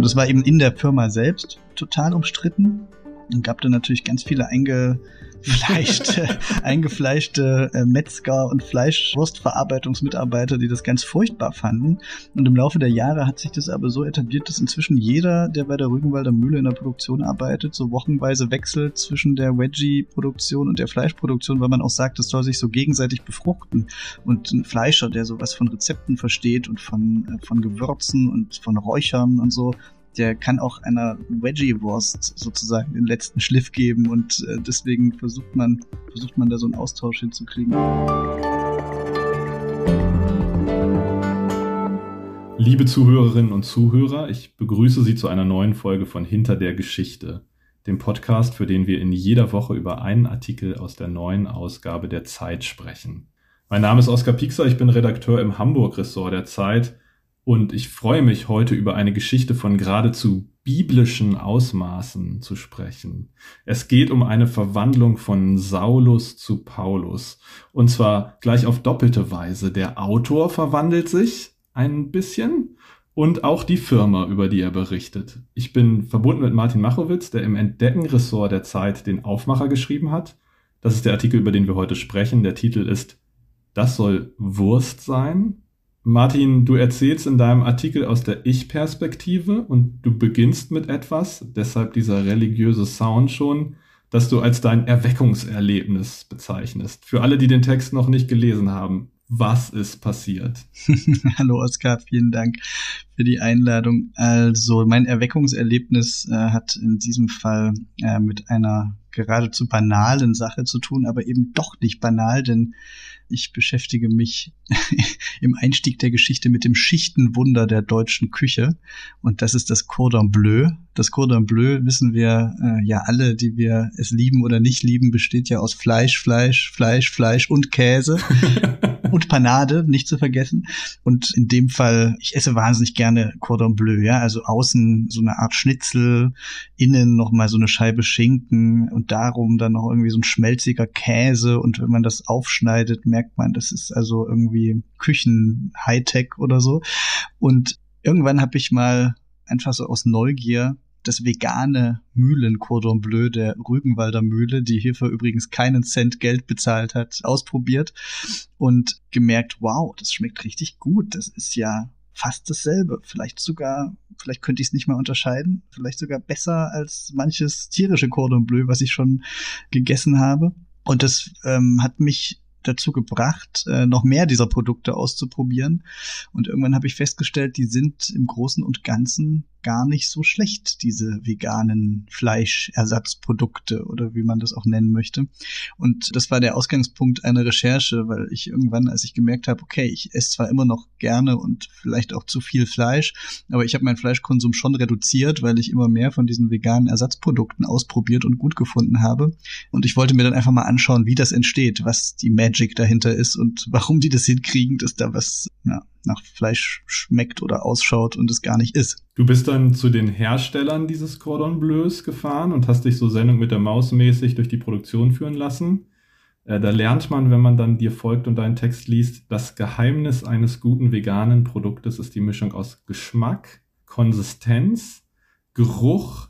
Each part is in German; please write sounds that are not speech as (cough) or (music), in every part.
Und das war eben in der Firma selbst total umstritten. Und gab dann natürlich ganz viele eingefleischte, (laughs) eingefleischte äh, Metzger und Fleischwurstverarbeitungsmitarbeiter, die das ganz furchtbar fanden. Und im Laufe der Jahre hat sich das aber so etabliert, dass inzwischen jeder, der bei der Rügenwalder Mühle in der Produktion arbeitet, so wochenweise wechselt zwischen der Veggie-Produktion und der Fleischproduktion, weil man auch sagt, das soll sich so gegenseitig befruchten. Und ein Fleischer, der sowas von Rezepten versteht und von, äh, von Gewürzen und von Räuchern und so, der kann auch einer Veggie-Wurst sozusagen den letzten Schliff geben und äh, deswegen versucht man, versucht man da so einen Austausch hinzukriegen. Liebe Zuhörerinnen und Zuhörer, ich begrüße Sie zu einer neuen Folge von Hinter der Geschichte, dem Podcast, für den wir in jeder Woche über einen Artikel aus der neuen Ausgabe der Zeit sprechen. Mein Name ist Oskar Piekser, ich bin Redakteur im Hamburg-Ressort der Zeit und ich freue mich heute über eine Geschichte von geradezu biblischen Ausmaßen zu sprechen. Es geht um eine Verwandlung von Saulus zu Paulus. Und zwar gleich auf doppelte Weise. Der Autor verwandelt sich ein bisschen und auch die Firma, über die er berichtet. Ich bin verbunden mit Martin Machowitz, der im Entdecken-Ressort der Zeit den Aufmacher geschrieben hat. Das ist der Artikel, über den wir heute sprechen. Der Titel ist Das soll Wurst sein? Martin, du erzählst in deinem Artikel aus der Ich-Perspektive und du beginnst mit etwas, deshalb dieser religiöse Sound schon, das du als dein Erweckungserlebnis bezeichnest. Für alle, die den Text noch nicht gelesen haben, was ist passiert? (laughs) Hallo Oskar, vielen Dank für die Einladung. Also mein Erweckungserlebnis äh, hat in diesem Fall äh, mit einer geradezu banalen Sache zu tun, aber eben doch nicht banal, denn ich beschäftige mich (laughs) im Einstieg der Geschichte mit dem Schichtenwunder der deutschen Küche. Und das ist das Cordon Bleu. Das Cordon Bleu wissen wir äh, ja alle, die wir es lieben oder nicht lieben, besteht ja aus Fleisch, Fleisch, Fleisch, Fleisch und Käse. (laughs) (laughs) und Panade, nicht zu vergessen. Und in dem Fall, ich esse wahnsinnig gerne Cordon Bleu, ja, also außen so eine Art Schnitzel, innen noch mal so eine Scheibe Schinken und darum dann noch irgendwie so ein schmelziger Käse und wenn man das aufschneidet, merkt man, das ist also irgendwie Küchen-Hightech oder so. Und irgendwann habe ich mal einfach so aus Neugier das vegane Mühlen-Cordon Bleu der Rügenwalder Mühle, die hierfür übrigens keinen Cent Geld bezahlt hat, ausprobiert und gemerkt, wow, das schmeckt richtig gut. Das ist ja fast dasselbe. Vielleicht sogar, vielleicht könnte ich es nicht mal unterscheiden. Vielleicht sogar besser als manches tierische Cordon Bleu, was ich schon gegessen habe. Und das ähm, hat mich dazu gebracht, äh, noch mehr dieser Produkte auszuprobieren. Und irgendwann habe ich festgestellt, die sind im Großen und Ganzen gar nicht so schlecht, diese veganen Fleischersatzprodukte oder wie man das auch nennen möchte. Und das war der Ausgangspunkt einer Recherche, weil ich irgendwann, als ich gemerkt habe, okay, ich esse zwar immer noch gerne und vielleicht auch zu viel Fleisch, aber ich habe meinen Fleischkonsum schon reduziert, weil ich immer mehr von diesen veganen Ersatzprodukten ausprobiert und gut gefunden habe. Und ich wollte mir dann einfach mal anschauen, wie das entsteht, was die Magic dahinter ist und warum die das hinkriegen, dass da was ja, nach Fleisch schmeckt oder ausschaut und es gar nicht ist. Du bist dann zu den Herstellern dieses Cordon Bleus gefahren und hast dich so Sendung mit der Maus mäßig durch die Produktion führen lassen. Äh, da lernt man, wenn man dann dir folgt und deinen Text liest, das Geheimnis eines guten veganen Produktes ist die Mischung aus Geschmack, Konsistenz, Geruch,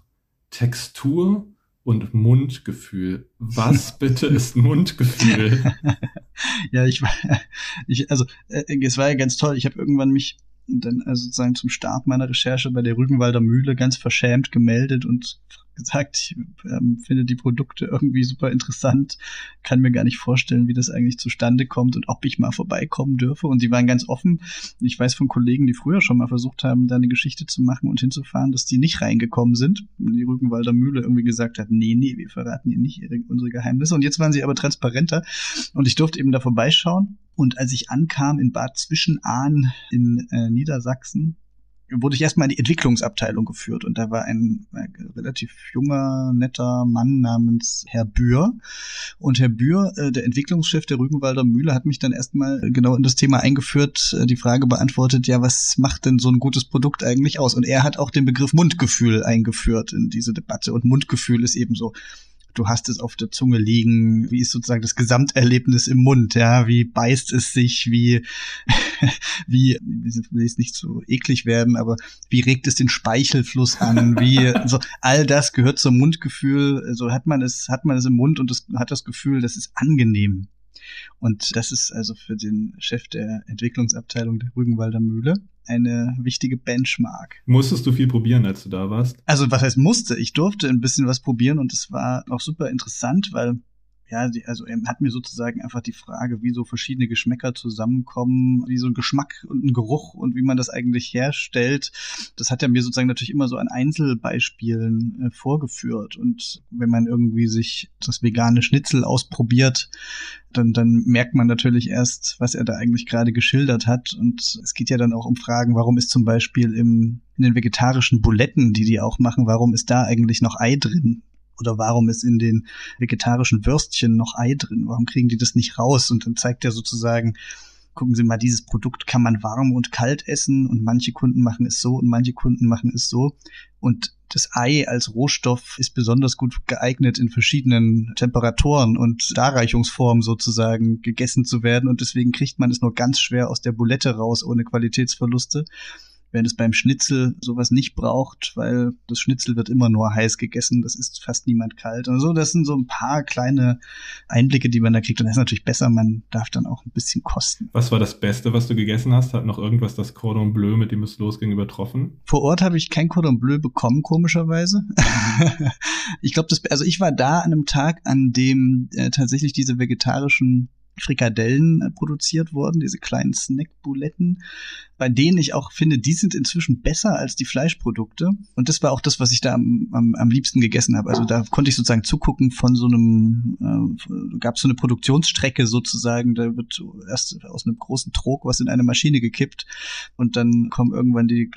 Textur und Mundgefühl. Was (laughs) bitte ist Mundgefühl? (laughs) ja, ich, ich also äh, es war ja ganz toll. Ich habe irgendwann mich dann also sozusagen zum Start meiner Recherche bei der Rügenwalder Mühle ganz verschämt gemeldet und (laughs) gesagt, ich ähm, finde die Produkte irgendwie super interessant, kann mir gar nicht vorstellen, wie das eigentlich zustande kommt und ob ich mal vorbeikommen dürfe. Und die waren ganz offen. Ich weiß von Kollegen, die früher schon mal versucht haben, da eine Geschichte zu machen und hinzufahren, dass die nicht reingekommen sind. Und die Rügenwalder Mühle irgendwie gesagt hat, nee, nee, wir verraten ihnen nicht ihre, unsere Geheimnisse. Und jetzt waren sie aber transparenter und ich durfte eben da vorbeischauen. Und als ich ankam in Bad Zwischenahn in äh, Niedersachsen, wurde ich erstmal in die Entwicklungsabteilung geführt und da war ein, ein relativ junger, netter Mann namens Herr Bühr. Und Herr Bühr, äh, der Entwicklungschef der Rügenwalder Mühle, hat mich dann erstmal genau in das Thema eingeführt, äh, die Frage beantwortet, ja, was macht denn so ein gutes Produkt eigentlich aus? Und er hat auch den Begriff Mundgefühl eingeführt in diese Debatte. Und Mundgefühl ist eben so du hast es auf der Zunge liegen, wie ist sozusagen das Gesamterlebnis im Mund, ja, wie beißt es sich, wie, (laughs) wie, will jetzt nicht so eklig werden, aber wie regt es den Speichelfluss an, wie, (laughs) so, all das gehört zum Mundgefühl, so also hat man es, hat man es im Mund und das, hat das Gefühl, das ist angenehm. Und das ist also für den Chef der Entwicklungsabteilung der Rügenwalder Mühle eine wichtige Benchmark. Musstest du viel probieren, als du da warst? Also was heißt musste? Ich durfte ein bisschen was probieren und es war auch super interessant, weil ja, die, also er hat mir sozusagen einfach die Frage, wie so verschiedene Geschmäcker zusammenkommen, wie so ein Geschmack und ein Geruch und wie man das eigentlich herstellt. Das hat er mir sozusagen natürlich immer so an Einzelbeispielen äh, vorgeführt. Und wenn man irgendwie sich das vegane Schnitzel ausprobiert, dann, dann merkt man natürlich erst, was er da eigentlich gerade geschildert hat. Und es geht ja dann auch um Fragen, warum ist zum Beispiel im, in den vegetarischen Buletten, die die auch machen, warum ist da eigentlich noch Ei drin? Oder warum ist in den vegetarischen Würstchen noch Ei drin? Warum kriegen die das nicht raus? Und dann zeigt er sozusagen, gucken Sie mal, dieses Produkt kann man warm und kalt essen und manche Kunden machen es so und manche Kunden machen es so. Und das Ei als Rohstoff ist besonders gut geeignet, in verschiedenen Temperaturen und Darreichungsformen sozusagen gegessen zu werden. Und deswegen kriegt man es nur ganz schwer aus der Bulette raus ohne Qualitätsverluste während es beim Schnitzel sowas nicht braucht, weil das Schnitzel wird immer nur heiß gegessen, das ist fast niemand kalt. Und so, das sind so ein paar kleine Einblicke, die man da kriegt. Und das ist natürlich besser, man darf dann auch ein bisschen kosten. Was war das Beste, was du gegessen hast? Hat noch irgendwas das Cordon Bleu, mit dem es losging, übertroffen? Vor Ort habe ich kein Cordon Bleu bekommen, komischerweise. (laughs) ich glaube, das, also ich war da an einem Tag, an dem äh, tatsächlich diese vegetarischen Frikadellen äh, produziert wurden, diese kleinen Snackbuletten, bei denen ich auch finde, die sind inzwischen besser als die Fleischprodukte. Und das war auch das, was ich da am, am, am liebsten gegessen habe. Also da konnte ich sozusagen zugucken von so einem, äh, gab es so eine Produktionsstrecke sozusagen, da wird erst aus einem großen Trog was in eine Maschine gekippt und dann kommen irgendwann die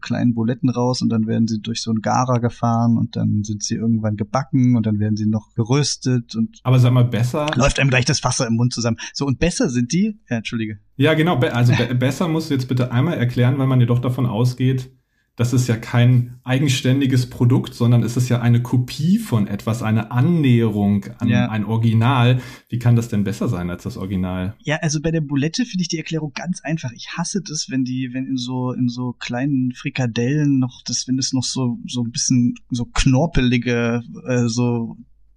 kleinen Buletten raus und dann werden sie durch so einen Garer gefahren und dann sind sie irgendwann gebacken und dann werden sie noch geröstet und. Aber sag mal, besser. Läuft einem gleich das Wasser im Mund zusammen. So, und besser sind die, ja, entschuldige. Ja, genau. Also be besser musst du jetzt bitte einmal erklären, weil man ja doch davon ausgeht, das ist ja kein eigenständiges Produkt, sondern es ist ja eine Kopie von etwas, eine Annäherung an ja. ein Original. Wie kann das denn besser sein als das Original? Ja, also bei der Boulette finde ich die Erklärung ganz einfach. Ich hasse das, wenn die, wenn in so, in so kleinen Frikadellen noch, das, wenn es noch so, so ein bisschen so knorpelige, äh, so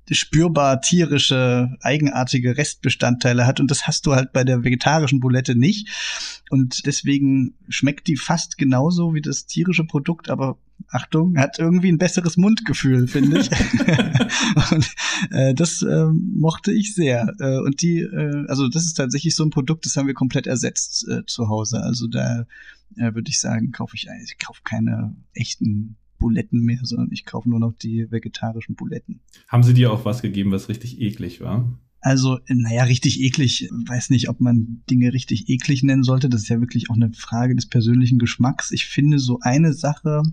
spürbar tierische, eigenartige Restbestandteile hat. Und das hast du halt bei der vegetarischen Boulette nicht. Und deswegen schmeckt die fast genauso wie das tierische Produkt, aber Achtung, hat irgendwie ein besseres Mundgefühl, finde ich. (laughs) und äh, das äh, mochte ich sehr. Äh, und die, äh, also das ist tatsächlich so ein Produkt, das haben wir komplett ersetzt äh, zu Hause. Also da äh, würde ich sagen, kaufe ich, ich kaufe keine echten Buletten mehr, sondern ich kaufe nur noch die vegetarischen Buletten. Haben sie dir auch was gegeben, was richtig eklig war? Also, naja, richtig eklig. Weiß nicht, ob man Dinge richtig eklig nennen sollte. Das ist ja wirklich auch eine Frage des persönlichen Geschmacks. Ich finde so eine Sache,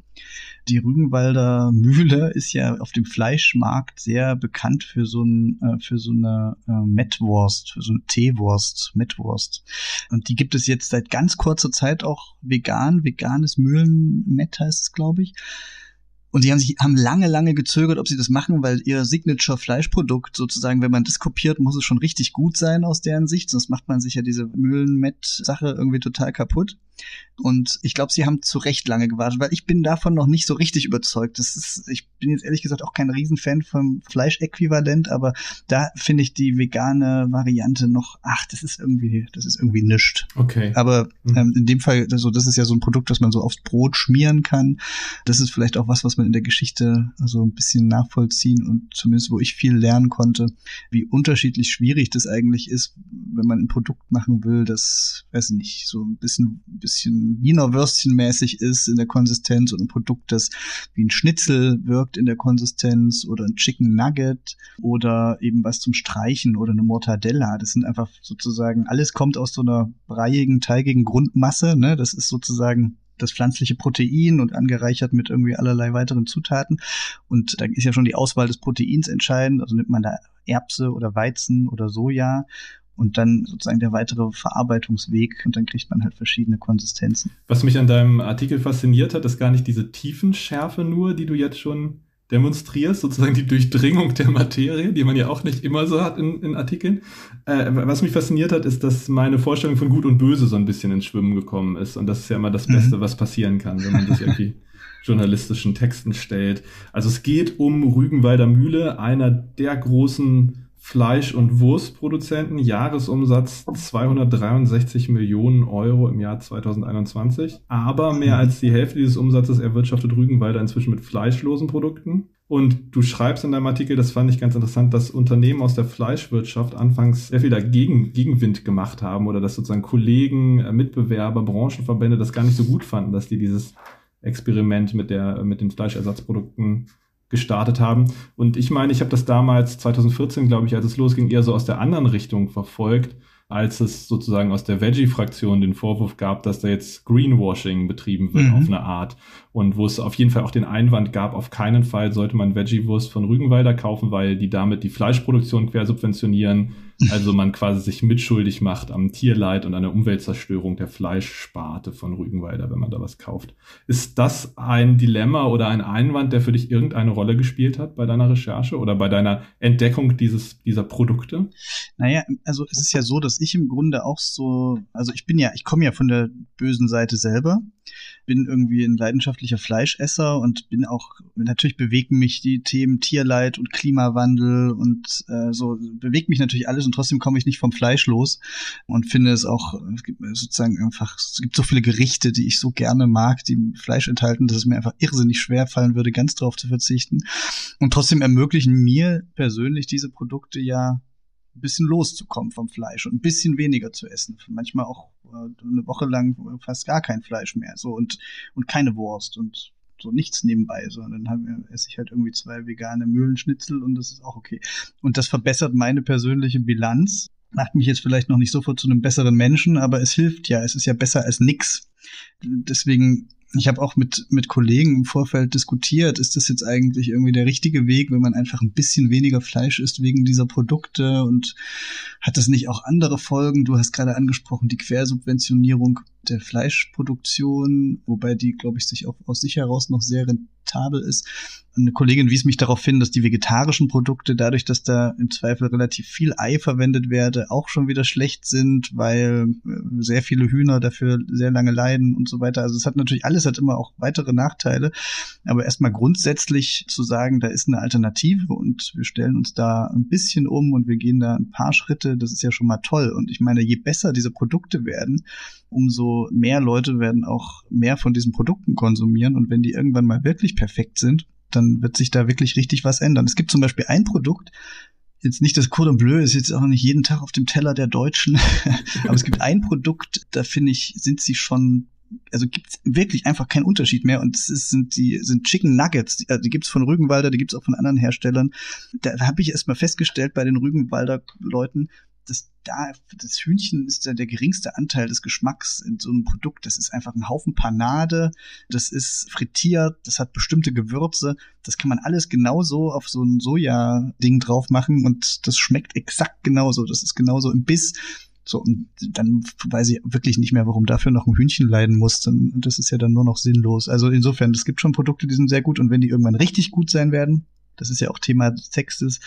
die Rügenwalder Mühle (laughs) ist ja auf dem Fleischmarkt sehr bekannt für so, ein, äh, für so eine äh, Mettwurst, für so eine Teewurst, Mettwurst. Und die gibt es jetzt seit ganz kurzer Zeit auch vegan, veganes Mühlenmett heißt es, glaube ich. Und sie haben sich haben lange, lange gezögert, ob sie das machen, weil ihr Signature-Fleischprodukt sozusagen, wenn man das kopiert, muss es schon richtig gut sein aus deren Sicht, sonst macht man sich ja diese Mühlenmett-Sache irgendwie total kaputt. Und ich glaube, sie haben zu Recht lange gewartet, weil ich bin davon noch nicht so richtig überzeugt. Das ist, ich bin jetzt ehrlich gesagt auch kein Riesenfan vom Fleischäquivalent, aber da finde ich die vegane Variante noch, ach, das ist irgendwie, das ist irgendwie nischt. Okay. Aber mhm. ähm, in dem Fall, also das ist ja so ein Produkt, das man so aufs Brot schmieren kann. Das ist vielleicht auch was, was man in der Geschichte so ein bisschen nachvollziehen und zumindest, wo ich viel lernen konnte, wie unterschiedlich schwierig das eigentlich ist, wenn man ein Produkt machen will, das, weiß nicht, so ein bisschen, ein bisschen Wiener Würstchen mäßig ist in der Konsistenz oder ein Produkt, das wie ein Schnitzel wirkt in der Konsistenz oder ein Chicken Nugget oder eben was zum Streichen oder eine Mortadella. Das sind einfach sozusagen, alles kommt aus so einer breiigen, teigigen Grundmasse, ne? Das ist sozusagen das pflanzliche Protein und angereichert mit irgendwie allerlei weiteren Zutaten. Und da ist ja schon die Auswahl des Proteins entscheidend. Also nimmt man da Erbse oder Weizen oder Soja und dann sozusagen der weitere Verarbeitungsweg und dann kriegt man halt verschiedene Konsistenzen. Was mich an deinem Artikel fasziniert hat, ist gar nicht diese Tiefenschärfe nur, die du jetzt schon demonstrierst, sozusagen die Durchdringung der Materie, die man ja auch nicht immer so hat in, in Artikeln. Äh, was mich fasziniert hat, ist, dass meine Vorstellung von Gut und Böse so ein bisschen ins Schwimmen gekommen ist. Und das ist ja immer das Beste, mhm. was passieren kann, wenn man sich irgendwie (laughs) journalistischen Texten stellt. Also es geht um Rügenwalder Mühle, einer der großen Fleisch- und Wurstproduzenten, Jahresumsatz 263 Millionen Euro im Jahr 2021. Aber mehr als die Hälfte dieses Umsatzes erwirtschaftet Rügenwalder inzwischen mit fleischlosen Produkten. Und du schreibst in deinem Artikel, das fand ich ganz interessant, dass Unternehmen aus der Fleischwirtschaft anfangs sehr viel dagegen Gegenwind gemacht haben oder dass sozusagen Kollegen, äh, Mitbewerber, Branchenverbände das gar nicht so gut fanden, dass die dieses Experiment mit der mit den Fleischersatzprodukten gestartet haben. Und ich meine, ich habe das damals 2014, glaube ich, als es losging, eher so aus der anderen Richtung verfolgt, als es sozusagen aus der Veggie-Fraktion den Vorwurf gab, dass da jetzt Greenwashing betrieben wird mhm. auf eine Art. Und wo es auf jeden Fall auch den Einwand gab, auf keinen Fall sollte man Veggie-Wurst von Rügenwalder kaufen, weil die damit die Fleischproduktion quersubventionieren (laughs) also man quasi sich mitschuldig macht am Tierleid und an der Umweltzerstörung der Fleischsparte von Rügenwalder, wenn man da was kauft. Ist das ein Dilemma oder ein Einwand, der für dich irgendeine Rolle gespielt hat bei deiner Recherche oder bei deiner Entdeckung dieses, dieser Produkte? Naja, also es ist ja so, dass ich im Grunde auch so, also ich bin ja, ich komme ja von der bösen Seite selber bin irgendwie ein leidenschaftlicher Fleischesser und bin auch, natürlich bewegen mich die Themen Tierleid und Klimawandel und äh, so, bewegt mich natürlich alles und trotzdem komme ich nicht vom Fleisch los und finde es auch, es gibt sozusagen einfach, es gibt so viele Gerichte, die ich so gerne mag, die Fleisch enthalten, dass es mir einfach irrsinnig schwer fallen würde, ganz drauf zu verzichten. Und trotzdem ermöglichen mir persönlich diese Produkte ja ein bisschen loszukommen vom Fleisch und ein bisschen weniger zu essen. Manchmal auch äh, eine Woche lang fast gar kein Fleisch mehr. So und, und keine Wurst und so nichts nebenbei, sondern dann esse ich halt irgendwie zwei vegane Mühlenschnitzel und das ist auch okay. Und das verbessert meine persönliche Bilanz. Macht mich jetzt vielleicht noch nicht sofort zu einem besseren Menschen, aber es hilft ja. Es ist ja besser als nix. Deswegen ich habe auch mit, mit Kollegen im Vorfeld diskutiert, ist das jetzt eigentlich irgendwie der richtige Weg, wenn man einfach ein bisschen weniger Fleisch isst wegen dieser Produkte und hat das nicht auch andere Folgen? Du hast gerade angesprochen, die Quersubventionierung der Fleischproduktion, wobei die, glaube ich, sich auch aus sich heraus noch sehr rentabel ist. Eine Kollegin wies mich darauf hin, dass die vegetarischen Produkte, dadurch, dass da im Zweifel relativ viel Ei verwendet werde, auch schon wieder schlecht sind, weil äh, sehr viele Hühner dafür sehr lange leiden und so weiter. Also es hat natürlich alles hat immer auch weitere Nachteile. Aber erstmal grundsätzlich zu sagen, da ist eine Alternative und wir stellen uns da ein bisschen um und wir gehen da ein paar Schritte, das ist ja schon mal toll. Und ich meine, je besser diese Produkte werden, umso mehr Leute werden auch mehr von diesen Produkten konsumieren. Und wenn die irgendwann mal wirklich perfekt sind, dann wird sich da wirklich richtig was ändern. Es gibt zum Beispiel ein Produkt, jetzt nicht das Cordon Bleu ist jetzt auch nicht jeden Tag auf dem Teller der Deutschen, (laughs) aber es gibt ein Produkt, da finde ich, sind sie schon also gibt's wirklich einfach keinen Unterschied mehr und es ist, sind die sind Chicken Nuggets, die, also die gibt's von Rügenwalder, die gibt's auch von anderen Herstellern. Da, da habe ich erstmal festgestellt bei den Rügenwalder Leuten, das da, das Hühnchen ist ja der geringste Anteil des Geschmacks in so einem Produkt. Das ist einfach ein Haufen Panade, das ist frittiert, das hat bestimmte Gewürze. Das kann man alles genauso auf so ein Soja-Ding drauf machen und das schmeckt exakt genauso. Das ist genauso im Biss. So, und dann weiß ich wirklich nicht mehr, warum dafür noch ein Hühnchen leiden muss. Dann, das ist ja dann nur noch sinnlos. Also insofern, es gibt schon Produkte, die sind sehr gut und wenn die irgendwann richtig gut sein werden, das ist ja auch Thema des Textes,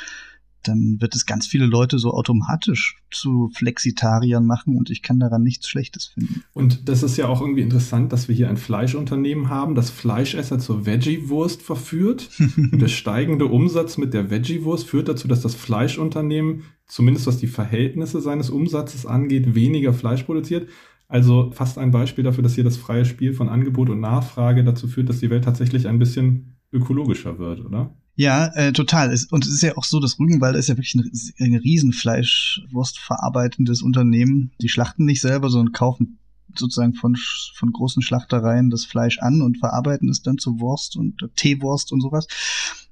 dann wird es ganz viele Leute so automatisch zu Flexitariern machen und ich kann daran nichts Schlechtes finden. Und das ist ja auch irgendwie interessant, dass wir hier ein Fleischunternehmen haben, das Fleischesser zur Veggie-Wurst verführt. (laughs) und der steigende Umsatz mit der Veggie-Wurst führt dazu, dass das Fleischunternehmen, zumindest was die Verhältnisse seines Umsatzes angeht, weniger Fleisch produziert. Also fast ein Beispiel dafür, dass hier das freie Spiel von Angebot und Nachfrage dazu führt, dass die Welt tatsächlich ein bisschen ökologischer wird, oder? Ja, äh, total. und es ist ja auch so, dass Rügenwalder ist ja wirklich ein, ein Riesenfleischwurst verarbeitendes Unternehmen. Die schlachten nicht selber, sondern kaufen sozusagen von, von großen Schlachtereien das Fleisch an und verarbeiten es dann zu Wurst und Teewurst und sowas.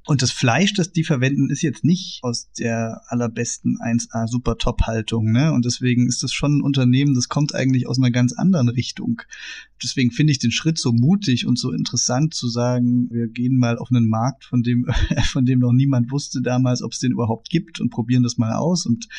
Und das Fleisch, das die verwenden, ist jetzt nicht aus der allerbesten 1A Super Top Haltung, ne? Und deswegen ist das schon ein Unternehmen, das kommt eigentlich aus einer ganz anderen Richtung. Deswegen finde ich den Schritt so mutig und so interessant zu sagen, wir gehen mal auf einen Markt, von dem, (laughs) von dem noch niemand wusste damals, ob es den überhaupt gibt und probieren das mal aus. Und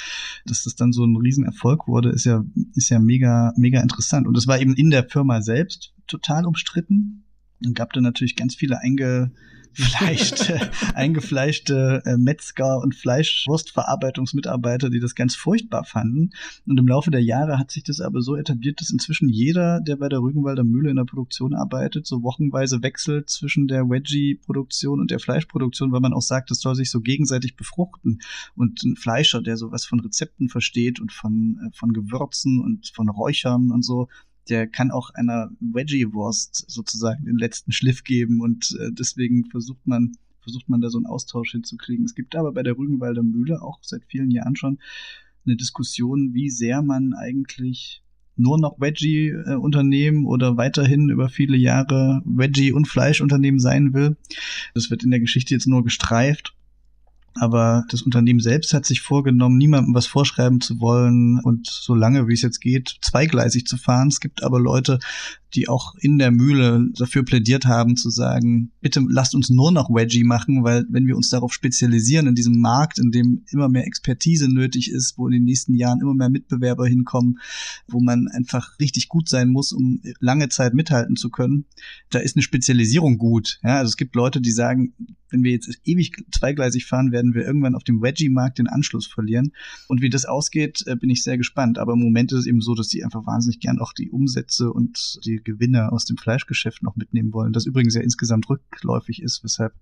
dass das dann so ein Riesenerfolg wurde, ist ja, ist ja mega, mega interessant. Und es war eben in der Firma selbst total umstritten Und gab da natürlich ganz viele einge eingefleischte, (laughs) eingefleischte äh, Metzger und Fleischwurstverarbeitungsmitarbeiter, die das ganz furchtbar fanden. Und im Laufe der Jahre hat sich das aber so etabliert, dass inzwischen jeder, der bei der Rügenwalder Mühle in der Produktion arbeitet, so wochenweise wechselt zwischen der Veggie-Produktion und der Fleischproduktion, weil man auch sagt, das soll sich so gegenseitig befruchten. Und ein Fleischer, der sowas von Rezepten versteht und von, äh, von Gewürzen und von Räuchern und so, der kann auch einer Veggie-Wurst sozusagen den letzten Schliff geben und äh, deswegen versucht man, versucht man da so einen Austausch hinzukriegen. Es gibt aber bei der Rügenwalder Mühle auch seit vielen Jahren schon eine Diskussion, wie sehr man eigentlich nur noch Veggie-Unternehmen oder weiterhin über viele Jahre Veggie- und Fleischunternehmen sein will. Das wird in der Geschichte jetzt nur gestreift. Aber das Unternehmen selbst hat sich vorgenommen, niemandem was vorschreiben zu wollen und so lange, wie es jetzt geht, zweigleisig zu fahren. Es gibt aber Leute, die auch in der Mühle dafür plädiert haben, zu sagen, bitte lasst uns nur noch Wedgie machen, weil wenn wir uns darauf spezialisieren, in diesem Markt, in dem immer mehr Expertise nötig ist, wo in den nächsten Jahren immer mehr Mitbewerber hinkommen, wo man einfach richtig gut sein muss, um lange Zeit mithalten zu können, da ist eine Spezialisierung gut. Ja, also es gibt Leute, die sagen, wenn wir jetzt ewig zweigleisig fahren, werden wir irgendwann auf dem Wedgie-Markt den Anschluss verlieren. Und wie das ausgeht, äh, bin ich sehr gespannt. Aber im Moment ist es eben so, dass die einfach wahnsinnig gern auch die Umsätze und die Gewinne aus dem Fleischgeschäft noch mitnehmen wollen. Das übrigens ja insgesamt rückläufig ist, weshalb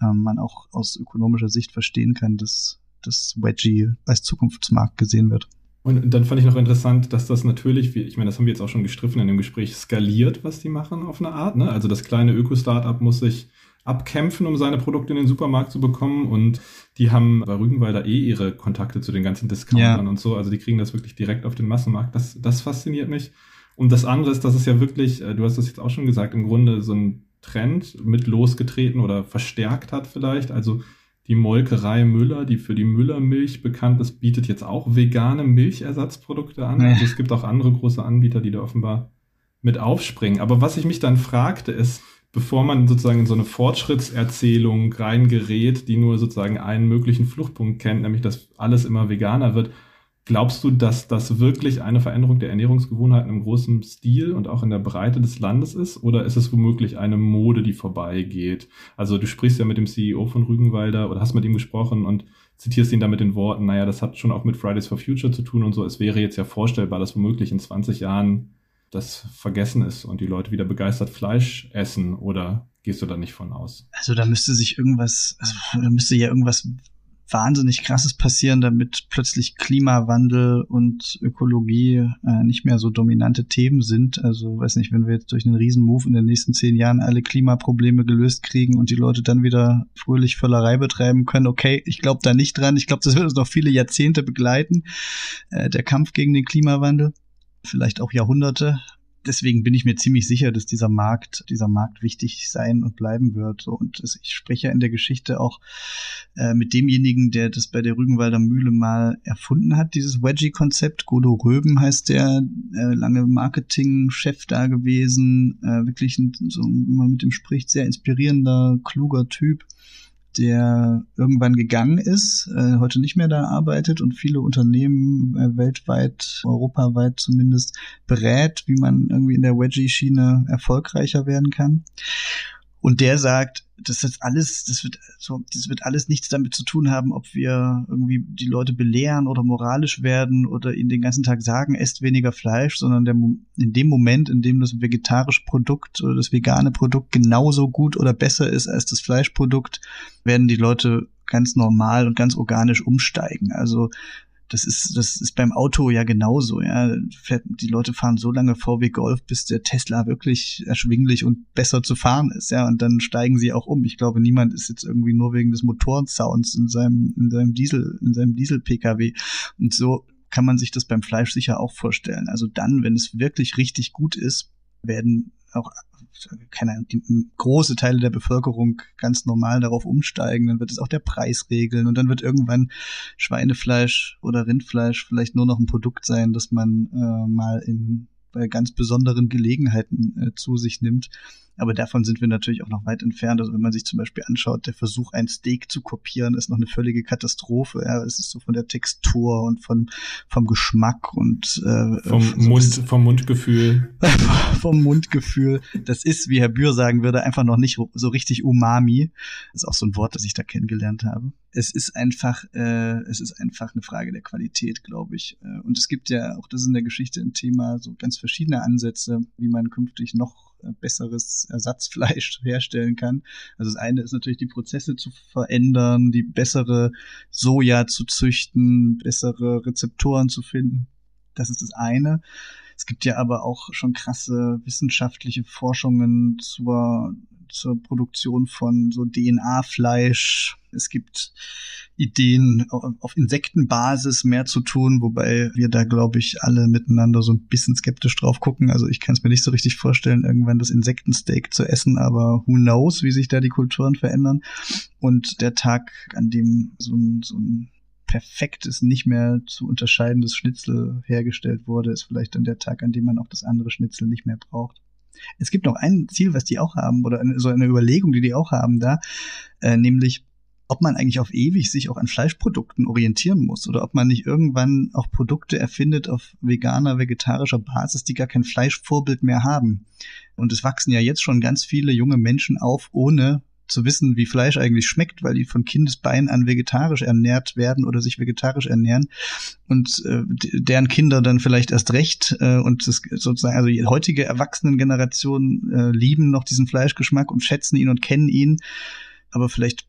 ähm, man auch aus ökonomischer Sicht verstehen kann, dass das Wedgie als Zukunftsmarkt gesehen wird. Und dann fand ich noch interessant, dass das natürlich, ich meine, das haben wir jetzt auch schon gestriffen in dem Gespräch, skaliert, was die machen auf eine Art. Ne? Also das kleine Öko-Startup muss sich abkämpfen, um seine Produkte in den Supermarkt zu bekommen. Und die haben bei Rügenwalder eh ihre Kontakte zu den ganzen Discountern ja. und so. Also die kriegen das wirklich direkt auf den Massenmarkt. Das, das fasziniert mich. Und das andere ist, dass es ja wirklich, äh, du hast das jetzt auch schon gesagt, im Grunde so ein Trend mit losgetreten oder verstärkt hat vielleicht. Also die Molkerei Müller, die für die Müllermilch bekannt ist, bietet jetzt auch vegane Milchersatzprodukte an. Also es gibt auch andere große Anbieter, die da offenbar mit aufspringen. Aber was ich mich dann fragte, ist, bevor man sozusagen in so eine Fortschrittserzählung reingerät, die nur sozusagen einen möglichen Fluchtpunkt kennt, nämlich dass alles immer veganer wird, Glaubst du, dass das wirklich eine Veränderung der Ernährungsgewohnheiten im großen Stil und auch in der Breite des Landes ist? Oder ist es womöglich eine Mode, die vorbeigeht? Also du sprichst ja mit dem CEO von Rügenwalder oder hast mit ihm gesprochen und zitierst ihn da mit den Worten, naja, das hat schon auch mit Fridays for Future zu tun und so. Es wäre jetzt ja vorstellbar, dass womöglich in 20 Jahren das vergessen ist und die Leute wieder begeistert Fleisch essen oder gehst du da nicht von aus? Also da müsste sich irgendwas, also da müsste ja irgendwas wahnsinnig krasses passieren, damit plötzlich Klimawandel und Ökologie äh, nicht mehr so dominante Themen sind. Also weiß nicht, wenn wir jetzt durch einen Riesenmove in den nächsten zehn Jahren alle Klimaprobleme gelöst kriegen und die Leute dann wieder fröhlich Völlerei betreiben können, okay, ich glaube da nicht dran. Ich glaube, das wird uns noch viele Jahrzehnte begleiten, äh, der Kampf gegen den Klimawandel vielleicht auch Jahrhunderte deswegen bin ich mir ziemlich sicher, dass dieser Markt, dieser Markt wichtig sein und bleiben wird. Und ich spreche ja in der Geschichte auch äh, mit demjenigen, der das bei der Rügenwalder Mühle mal erfunden hat, dieses Wedgie-Konzept. Godo Röben heißt der, äh, lange Marketing-Chef da gewesen, äh, wirklich so, wenn man mit ihm spricht, sehr inspirierender, kluger Typ der irgendwann gegangen ist, äh, heute nicht mehr da arbeitet und viele Unternehmen äh, weltweit, europaweit zumindest berät, wie man irgendwie in der Wedgie-Schiene erfolgreicher werden kann. Und der sagt, das ist alles, das wird so, das wird alles nichts damit zu tun haben, ob wir irgendwie die Leute belehren oder moralisch werden oder ihnen den ganzen Tag sagen, esst weniger Fleisch, sondern der, in dem Moment, in dem das vegetarische Produkt oder das vegane Produkt genauso gut oder besser ist als das Fleischprodukt, werden die Leute ganz normal und ganz organisch umsteigen. Also das ist, das ist beim Auto ja genauso, ja. Die Leute fahren so lange VW Golf, bis der Tesla wirklich erschwinglich und besser zu fahren ist, ja. Und dann steigen sie auch um. Ich glaube, niemand ist jetzt irgendwie nur wegen des Motorensounds in seinem, in seinem Diesel, in seinem Diesel-Pkw. Und so kann man sich das beim Fleisch sicher auch vorstellen. Also dann, wenn es wirklich richtig gut ist, werden auch keine die, große Teile der Bevölkerung ganz normal darauf umsteigen, dann wird es auch der Preis regeln und dann wird irgendwann Schweinefleisch oder Rindfleisch vielleicht nur noch ein Produkt sein, das man äh, mal in bei ganz besonderen Gelegenheiten äh, zu sich nimmt. Aber davon sind wir natürlich auch noch weit entfernt. Also wenn man sich zum Beispiel anschaut, der Versuch, ein Steak zu kopieren, ist noch eine völlige Katastrophe. Ja, es ist so von der Textur und von, vom Geschmack und äh, vom, so Mund, vom Mundgefühl. (laughs) vom Mundgefühl. Das ist, wie Herr Bühr sagen würde, einfach noch nicht so richtig Umami. Das ist auch so ein Wort, das ich da kennengelernt habe. Es ist einfach, äh, es ist einfach eine Frage der Qualität, glaube ich. Äh, und es gibt ja auch das in der Geschichte ein Thema, so ganz verschiedene Ansätze, wie man künftig noch besseres Ersatzfleisch (laughs) herstellen kann. Also das eine ist natürlich die Prozesse zu verändern, die bessere Soja zu züchten, bessere Rezeptoren zu finden. Das ist das eine. Es gibt ja aber auch schon krasse wissenschaftliche Forschungen zur zur Produktion von so DNA-Fleisch. Es gibt Ideen, auf Insektenbasis mehr zu tun, wobei wir da, glaube ich, alle miteinander so ein bisschen skeptisch drauf gucken. Also ich kann es mir nicht so richtig vorstellen, irgendwann das Insektensteak zu essen, aber who knows, wie sich da die Kulturen verändern. Und der Tag, an dem so ein, so ein perfektes, nicht mehr zu unterscheidendes Schnitzel hergestellt wurde, ist vielleicht dann der Tag, an dem man auch das andere Schnitzel nicht mehr braucht. Es gibt noch ein Ziel, was die auch haben, oder so eine Überlegung, die die auch haben da, äh, nämlich ob man eigentlich auf ewig sich auch an Fleischprodukten orientieren muss oder ob man nicht irgendwann auch Produkte erfindet auf veganer, vegetarischer Basis, die gar kein Fleischvorbild mehr haben. Und es wachsen ja jetzt schon ganz viele junge Menschen auf, ohne zu wissen, wie Fleisch eigentlich schmeckt, weil die von Kindesbein an vegetarisch ernährt werden oder sich vegetarisch ernähren und äh, deren Kinder dann vielleicht erst recht äh, und das sozusagen also die heutige Erwachsenengeneration äh, lieben noch diesen Fleischgeschmack und schätzen ihn und kennen ihn, aber vielleicht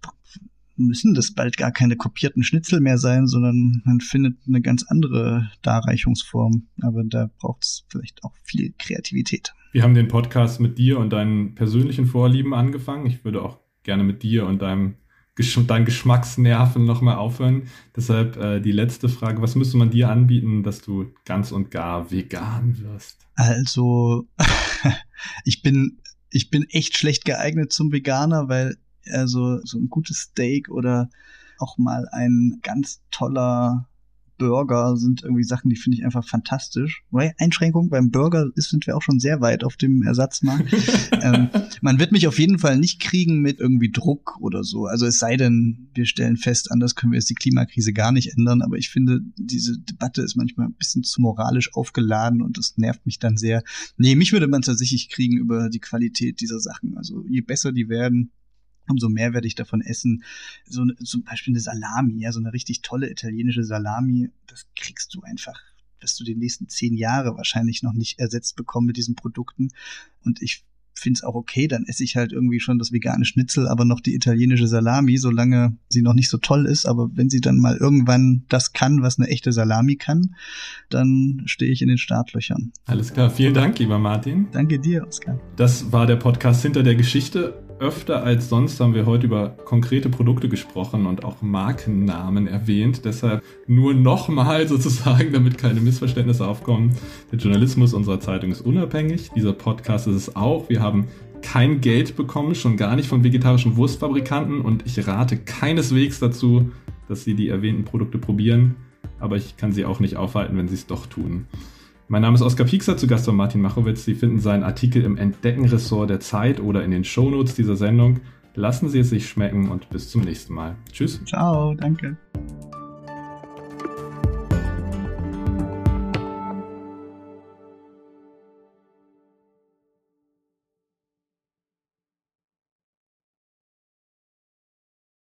müssen das bald gar keine kopierten Schnitzel mehr sein, sondern man findet eine ganz andere Darreichungsform. Aber da braucht es vielleicht auch viel Kreativität. Wir haben den Podcast mit dir und deinen persönlichen Vorlieben angefangen. Ich würde auch gerne mit dir und deinem deinen Geschmacksnerven nochmal aufhören. Deshalb äh, die letzte Frage, was müsste man dir anbieten, dass du ganz und gar vegan wirst? Also, (laughs) ich bin, ich bin echt schlecht geeignet zum Veganer, weil also so ein gutes Steak oder auch mal ein ganz toller Burger sind irgendwie Sachen, die finde ich einfach fantastisch. Einschränkung beim Burger ist, sind wir auch schon sehr weit auf dem Ersatzmarkt. (laughs) ähm, man wird mich auf jeden Fall nicht kriegen mit irgendwie Druck oder so. Also es sei denn, wir stellen fest, anders können wir jetzt die Klimakrise gar nicht ändern. Aber ich finde, diese Debatte ist manchmal ein bisschen zu moralisch aufgeladen und das nervt mich dann sehr. Nee, mich würde man tatsächlich kriegen über die Qualität dieser Sachen. Also je besser die werden, umso mehr werde ich davon essen. So zum Beispiel eine Salami, ja, so eine richtig tolle italienische Salami, das kriegst du einfach, wirst du die nächsten zehn Jahre wahrscheinlich noch nicht ersetzt bekommen mit diesen Produkten. Und ich finde es auch okay, dann esse ich halt irgendwie schon das vegane Schnitzel, aber noch die italienische Salami, solange sie noch nicht so toll ist. Aber wenn sie dann mal irgendwann das kann, was eine echte Salami kann, dann stehe ich in den Startlöchern. Alles klar, vielen Dank, lieber Martin. Danke dir, Oskar. Das war der Podcast hinter der Geschichte. Öfter als sonst haben wir heute über konkrete Produkte gesprochen und auch Markennamen erwähnt. Deshalb nur nochmal (laughs) sozusagen, damit keine Missverständnisse aufkommen. Der Journalismus unserer Zeitung ist unabhängig. Dieser Podcast ist es auch. Wir haben kein Geld bekommen, schon gar nicht von vegetarischen Wurstfabrikanten und ich rate keineswegs dazu, dass Sie die erwähnten Produkte probieren, aber ich kann Sie auch nicht aufhalten, wenn Sie es doch tun. Mein Name ist Oskar Piekser, zu Gast von Martin Machowitz. Sie finden seinen Artikel im Entdeckenressort der Zeit oder in den Shownotes dieser Sendung. Lassen Sie es sich schmecken und bis zum nächsten Mal. Tschüss. Ciao, danke.